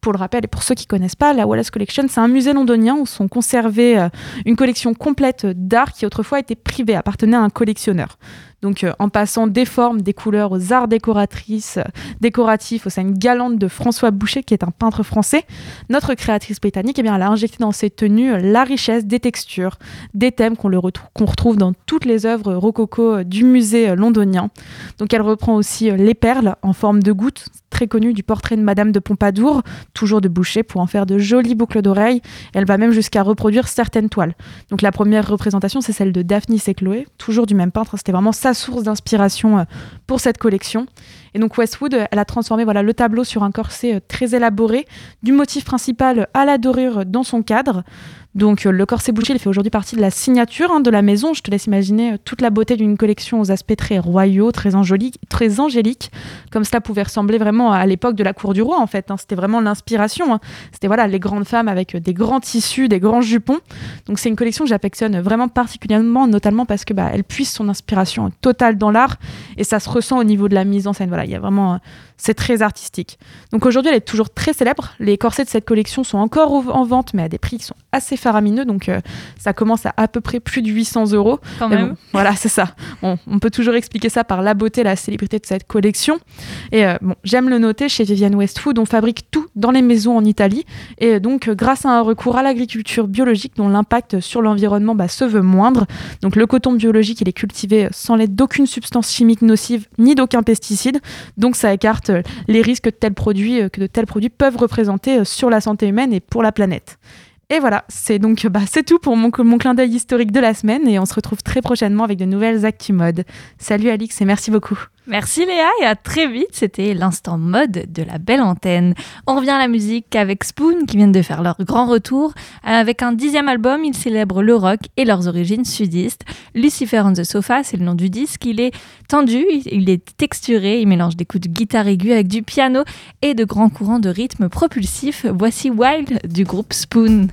Speaker 17: Pour le rappel, et pour ceux qui ne connaissent pas, la Wallace Collection, c'est un musée londonien où sont conservées une collection complète d'art qui autrefois était privée, appartenait à un collectionneur. Donc euh, en passant des formes, des couleurs aux arts décoratrices, euh, décoratifs, au sein une galante de François Boucher, qui est un peintre français, notre créatrice britannique, eh bien, elle a injecté dans ses tenues euh, la richesse des textures, des thèmes qu'on retrouve dans toutes les œuvres rococo du musée londonien. Donc elle reprend aussi les perles en forme de gouttes, très connues du portrait de Madame de Pompadour, toujours de Boucher, pour en faire de jolies boucles d'oreilles. Elle va même jusqu'à reproduire certaines toiles. Donc la première représentation, c'est celle de Daphnis et Chloé, toujours du même peintre. C'était vraiment ça source d'inspiration euh, pour cette collection. Et donc Westwood, euh, elle a transformé voilà, le tableau sur un corset euh, très élaboré, du motif principal à la dorure dans son cadre. Donc le corset bouché, il fait aujourd'hui partie de la signature hein, de la maison. Je te laisse imaginer toute la beauté d'une collection aux aspects très royaux, très angéliques, très angéliques, comme cela pouvait ressembler vraiment à l'époque de la cour du roi en fait. Hein. C'était vraiment l'inspiration. Hein. C'était voilà les grandes femmes avec des grands tissus, des grands jupons. Donc c'est une collection que j'affectionne vraiment particulièrement, notamment parce que bah, elle puise son inspiration totale dans l'art et ça se ressent au niveau de la mise en scène. Voilà, il y a vraiment c'est très artistique. Donc aujourd'hui, elle est toujours très célèbre. Les corsets de cette collection sont encore en vente, mais à des prix qui sont assez faramineux. Donc euh, ça commence à à peu près plus de 800 euros.
Speaker 1: Quand même.
Speaker 17: voilà, c'est ça. on peut toujours expliquer ça par la beauté, la célébrité de cette collection. Et euh, bon, j'aime le noter, chez Vivienne Westwood, on fabrique tout dans les maisons en Italie. Et donc, grâce à un recours à l'agriculture biologique, dont l'impact sur l'environnement bah, se veut moindre. Donc, le coton biologique, il est cultivé sans l'aide d'aucune substance chimique nocive ni d'aucun pesticide. Donc, ça écarte euh, les risques de euh, que de tels produits peuvent représenter euh, sur la santé humaine et pour la planète. Et voilà, c'est donc bah, c'est tout pour mon, clin d'œil historique de la semaine et on se retrouve très prochainement avec de nouvelles actus. Salut Alix et merci beaucoup.
Speaker 1: Merci Léa et à très vite. C'était l'instant mode de la belle antenne. On revient à la musique avec Spoon qui viennent de faire leur grand retour. Avec un dixième album, ils célèbrent le rock et leurs origines sudistes. Lucifer on the Sofa, c'est le nom du disque. Il est tendu, il est texturé, il mélange des coups de guitare aiguë avec du piano et de grands courants de rythme propulsif. Voici Wild du groupe Spoon.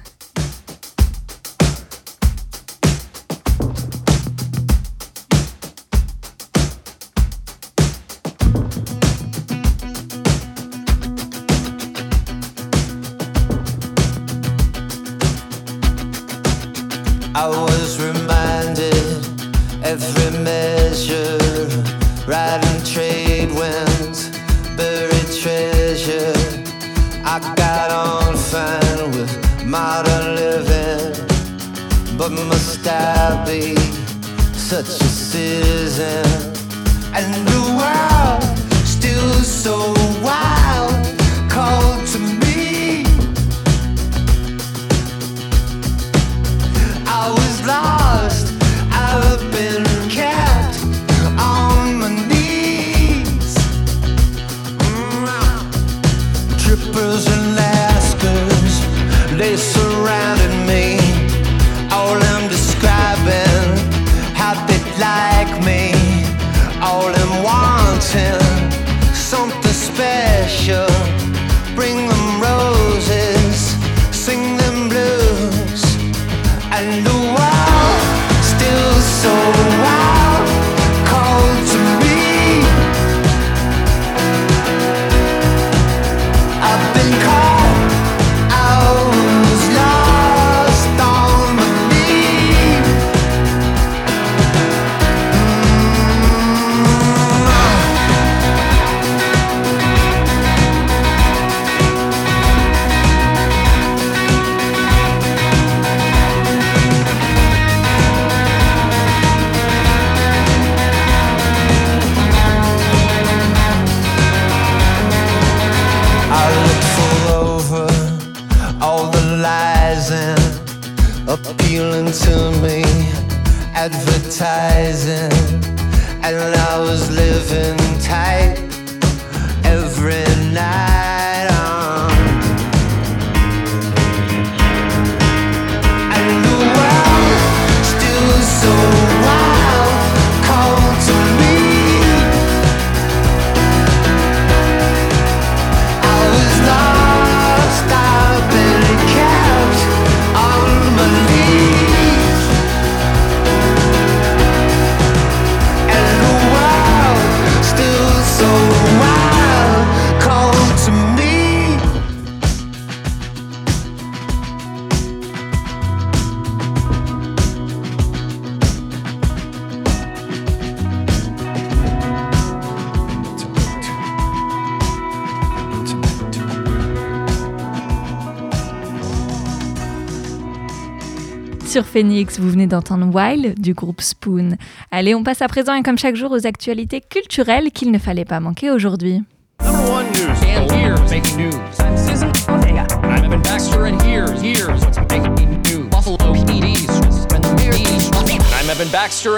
Speaker 1: Phoenix, vous venez d'entendre Wild du groupe Spoon. Allez, on passe à présent et comme chaque jour aux actualités culturelles qu'il ne fallait pas manquer aujourd'hui.
Speaker 18: Number one news. And here's making news. I'm Evan Baxter, and here's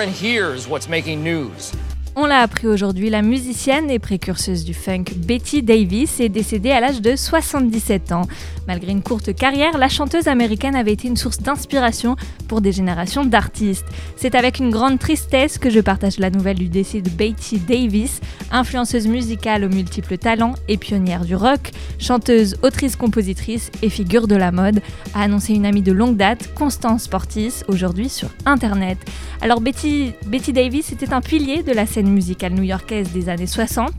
Speaker 18: here's what's making news.
Speaker 1: On l'a appris aujourd'hui, la musicienne et précurseuse du funk Betty Davis est décédée à l'âge de 77 ans. Malgré une courte carrière, la chanteuse américaine avait été une source d'inspiration pour des générations d'artistes. C'est avec une grande tristesse que je partage la nouvelle du décès de Betty Davis, influenceuse musicale aux multiples talents et pionnière du rock, chanteuse, autrice-compositrice et figure de la mode, a annoncé une amie de longue date, Constance Portis, aujourd'hui sur Internet. Alors Betty, Betty Davis était un pilier de la scène musicale new-yorkaise des années 60.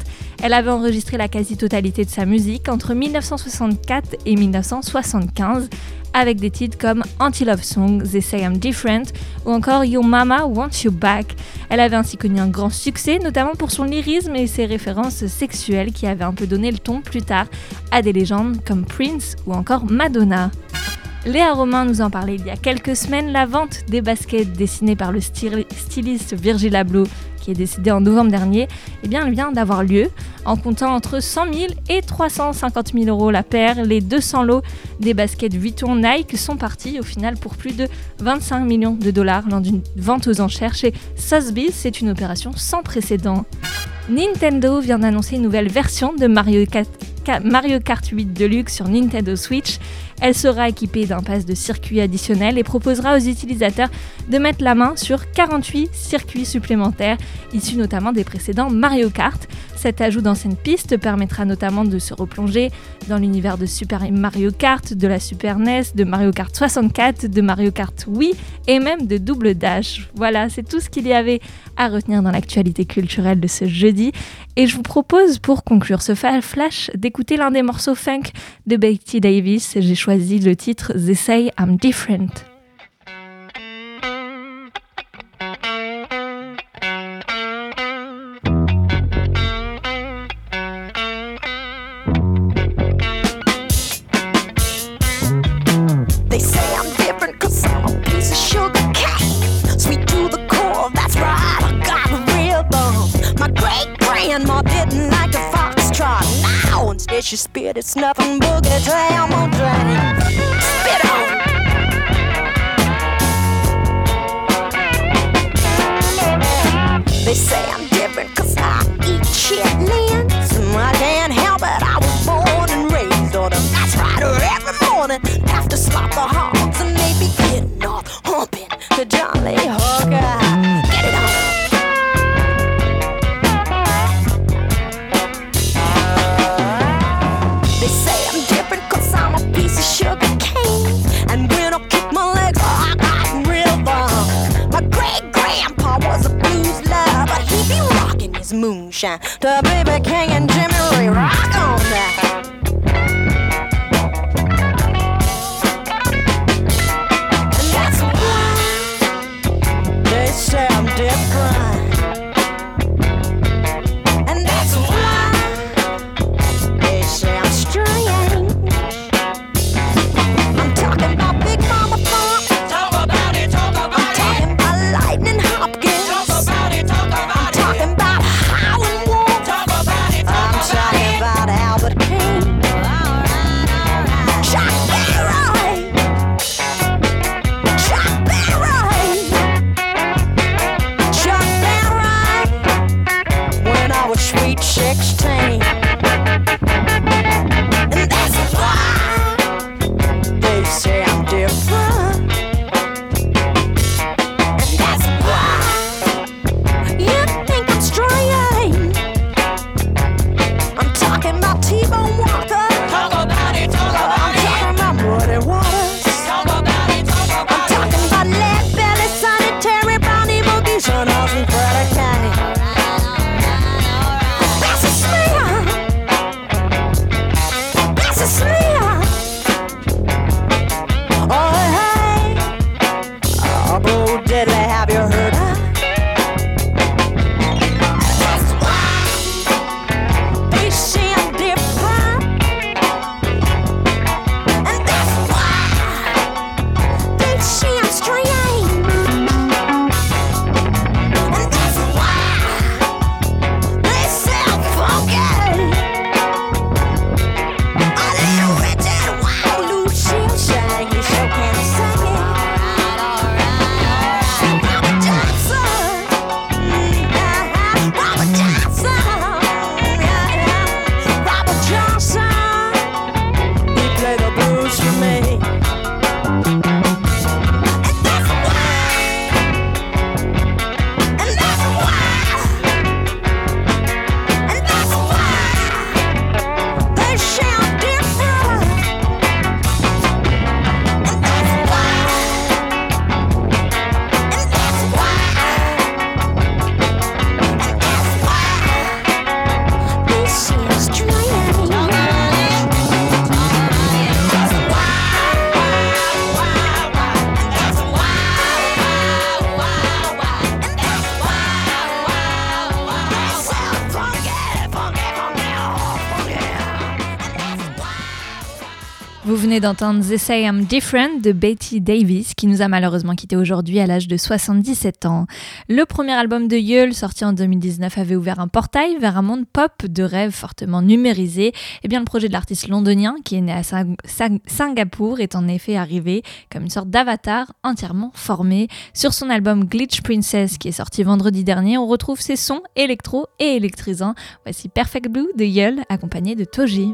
Speaker 1: Elle avait enregistré la quasi-totalité de sa musique entre 1964 et 1975 avec des titres comme Anti-Love Song, They Say I'm Different ou encore Your Mama Wants You Back. Elle avait ainsi connu un grand succès, notamment pour son lyrisme et ses références sexuelles qui avaient un peu donné le ton plus tard à des légendes comme Prince ou encore Madonna. Léa Romain nous en parlait il y a quelques semaines, la vente des baskets dessinées par le styl- styliste Virgil Abloh, qui est en novembre dernier, eh bien, elle vient d'avoir lieu en comptant entre 100 000 et 350 000 euros la paire. Les 200 lots des baskets Vuitton Nike sont partis au final pour plus de 25 millions de dollars lors d'une vente aux enchères chez Sotheby's. C'est une opération sans précédent. Nintendo vient d'annoncer une nouvelle version de Mario Kart, Ka- Mario Kart 8 Deluxe sur Nintendo Switch. Elle sera équipée d'un pass de circuit additionnel et proposera aux utilisateurs de mettre la main sur 48 circuits supplémentaires, issus notamment des précédents Mario Kart. Cet ajout d'anciennes pistes permettra notamment de se replonger dans l'univers de Super Mario Kart, de la Super NES, de Mario Kart 64, de Mario Kart Wii et même de Double Dash. Voilà, c'est tout ce qu'il y avait à retenir dans l'actualité culturelle de ce jeudi. Et je vous propose, pour conclure ce flash, d'écouter l'un des morceaux funk de Betty Davis. J'ai choisi le titre They Say I'm Different.
Speaker 19: It's nothing boogie I was sweet
Speaker 20: sixteen. Venez d'entendre They Say I'm Different de Betty Davis, qui nous a malheureusement quitté aujourd'hui à l'âge de 77 ans. Le premier album de Yule, sorti en 2019, avait ouvert un portail vers un monde pop de rêve fortement numérisé. Et bien, le projet de l'artiste londonien, qui est né à Sing- Sing- Singapour, est en effet arrivé comme une sorte d'avatar entièrement formé. Sur son album Glitch Princess, qui est sorti vendredi dernier, on retrouve ses sons électro et électrisants. Voici Perfect Blue de Yule, accompagné de Toji.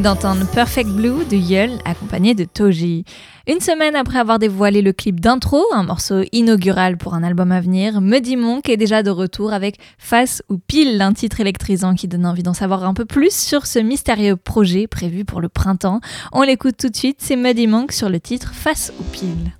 Speaker 20: D'entendre Perfect Blue de Yule, accompagné de Toji. Une semaine après avoir dévoilé le clip d'intro, un morceau inaugural pour un album à venir, Muddy Monk est déjà de retour avec Face ou Pile, un titre électrisant qui donne envie d'en savoir un peu plus sur ce mystérieux projet prévu pour le printemps. On l'écoute tout de suite, c'est Muddy Monk sur le titre Face ou Pile.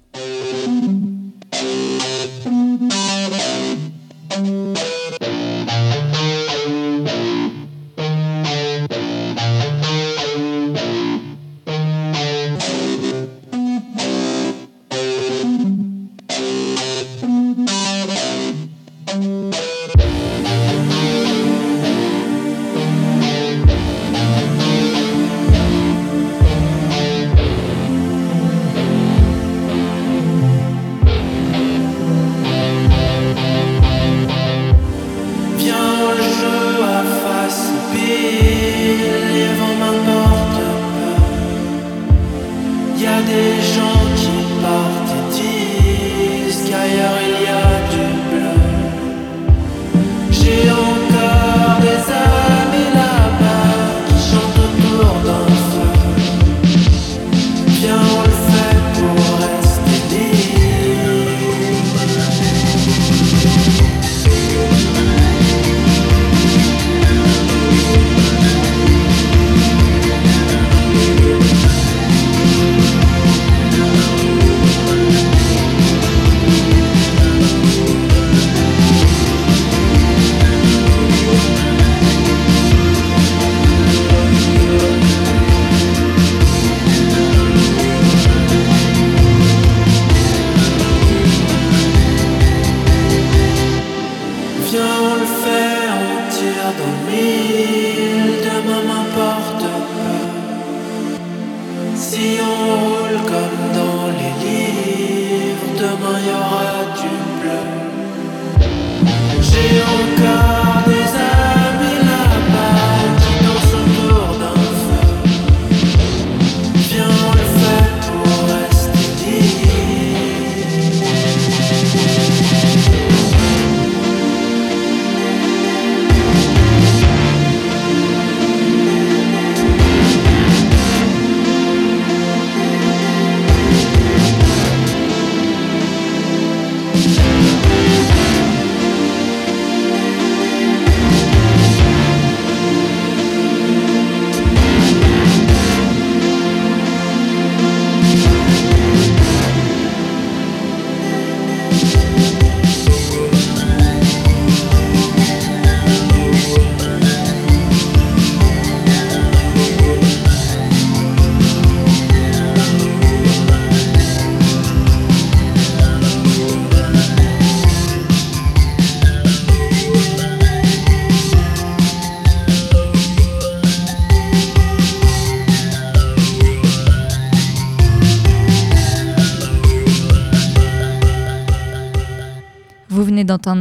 Speaker 1: still go.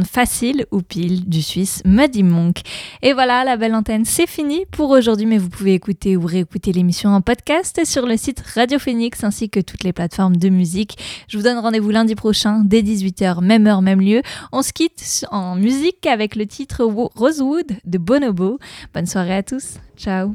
Speaker 1: Facile ou Pile du Suisse Muddy Monk. Et voilà, la belle antenne, c'est fini pour aujourd'hui, mais vous pouvez écouter ou réécouter l'émission en podcast sur le site Radio Phoenix ainsi que toutes les plateformes de musique. Je vous donne rendez-vous lundi prochain dès 18h, même heure, même lieu. On se quitte en musique avec le titre Rosewood de Bonobo. Bonne soirée à tous. Ciao.